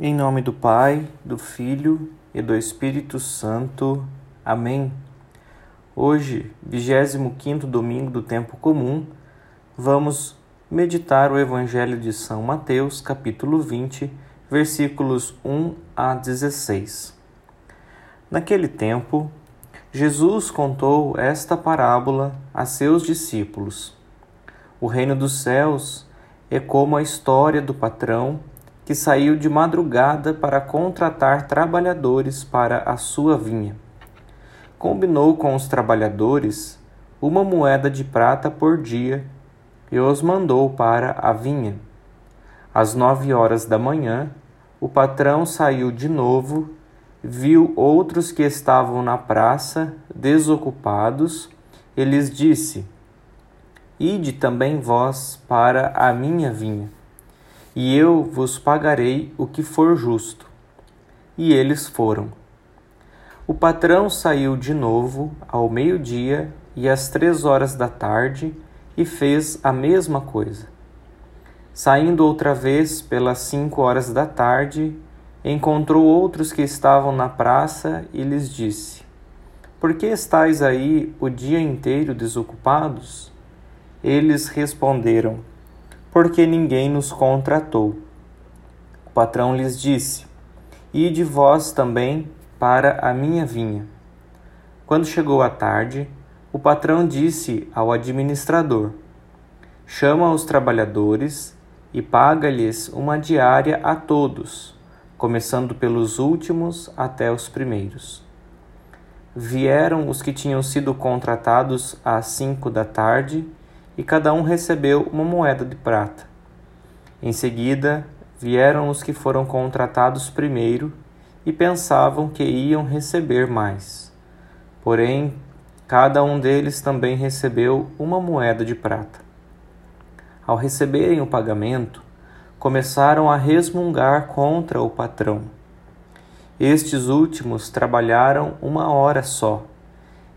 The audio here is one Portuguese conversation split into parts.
Em nome do Pai, do Filho e do Espírito Santo. Amém. Hoje, 25 domingo do tempo comum, vamos meditar o Evangelho de São Mateus, capítulo 20, versículos 1 a 16. Naquele tempo, Jesus contou esta parábola a seus discípulos. O reino dos céus é como a história do patrão que saiu de madrugada para contratar trabalhadores para a sua vinha. Combinou com os trabalhadores uma moeda de prata por dia e os mandou para a vinha. Às nove horas da manhã, o patrão saiu de novo, viu outros que estavam na praça desocupados e lhes disse: Ide também vós para a minha vinha e eu vos pagarei o que for justo. E eles foram. O patrão saiu de novo ao meio-dia e às três horas da tarde e fez a mesma coisa. Saindo outra vez pelas cinco horas da tarde, encontrou outros que estavam na praça e lhes disse: Por que estáis aí o dia inteiro desocupados? Eles responderam: porque ninguém nos contratou. O patrão lhes disse: Ide vós também para a minha vinha. Quando chegou a tarde, o patrão disse ao administrador: Chama os trabalhadores e paga-lhes uma diária a todos, começando pelos últimos até os primeiros. Vieram os que tinham sido contratados às cinco da tarde e cada um recebeu uma moeda de prata. Em seguida, vieram os que foram contratados primeiro e pensavam que iam receber mais. Porém, cada um deles também recebeu uma moeda de prata. Ao receberem o pagamento, começaram a resmungar contra o patrão. Estes últimos trabalharam uma hora só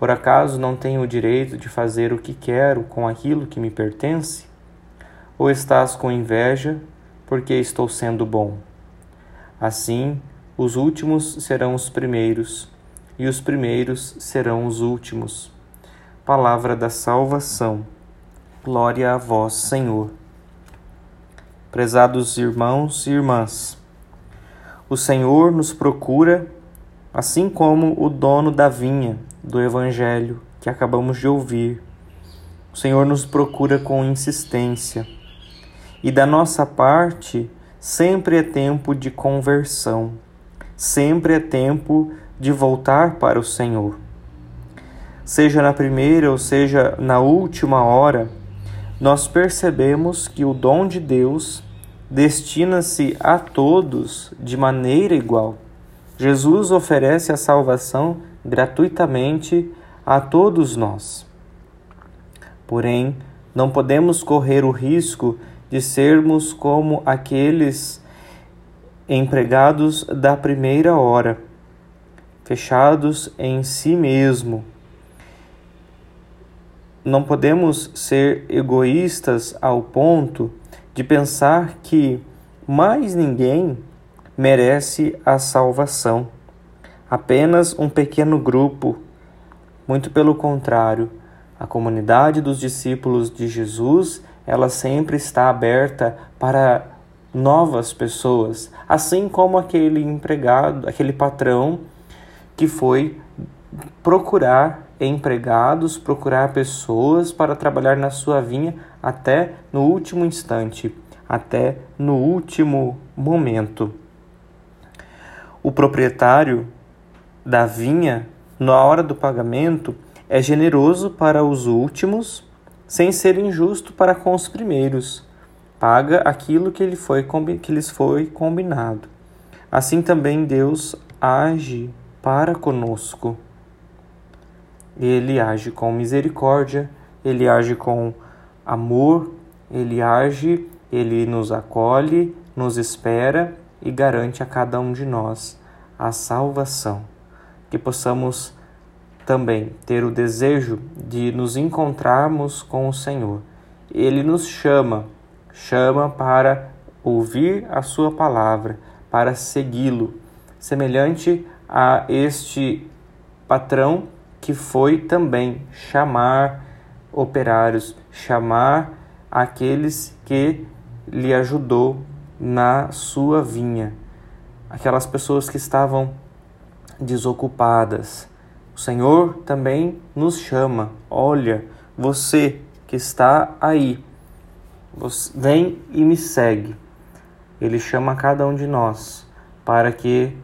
Por acaso não tenho o direito de fazer o que quero com aquilo que me pertence? Ou estás com inveja porque estou sendo bom? Assim, os últimos serão os primeiros, e os primeiros serão os últimos. Palavra da salvação. Glória a vós, Senhor. Prezados irmãos e irmãs, o Senhor nos procura, assim como o dono da vinha do Evangelho que acabamos de ouvir. O Senhor nos procura com insistência e da nossa parte sempre é tempo de conversão, sempre é tempo de voltar para o Senhor. Seja na primeira ou seja na última hora, nós percebemos que o dom de Deus destina-se a todos de maneira igual. Jesus oferece a salvação gratuitamente a todos nós. Porém, não podemos correr o risco de sermos como aqueles empregados da primeira hora, fechados em si mesmo. Não podemos ser egoístas ao ponto de pensar que mais ninguém merece a salvação apenas um pequeno grupo. Muito pelo contrário, a comunidade dos discípulos de Jesus, ela sempre está aberta para novas pessoas, assim como aquele empregado, aquele patrão que foi procurar empregados, procurar pessoas para trabalhar na sua vinha até no último instante, até no último momento. O proprietário da vinha, na hora do pagamento, é generoso para os últimos, sem ser injusto para com os primeiros. Paga aquilo que, ele foi, que lhes foi combinado. Assim também Deus age para conosco. Ele age com misericórdia, ele age com amor, ele age, ele nos acolhe, nos espera e garante a cada um de nós a salvação. Que possamos também ter o desejo de nos encontrarmos com o Senhor. Ele nos chama, chama para ouvir a Sua palavra, para segui-lo, semelhante a este patrão que foi também chamar operários, chamar aqueles que lhe ajudou na sua vinha, aquelas pessoas que estavam desocupadas. O Senhor também nos chama. Olha, você que está aí, vem e me segue. Ele chama cada um de nós para que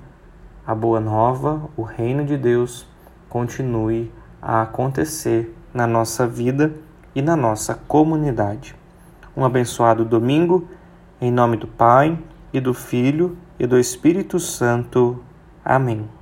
a boa nova, o reino de Deus, continue a acontecer na nossa vida e na nossa comunidade. Um abençoado domingo, em nome do Pai, e do Filho, e do Espírito Santo. Amém.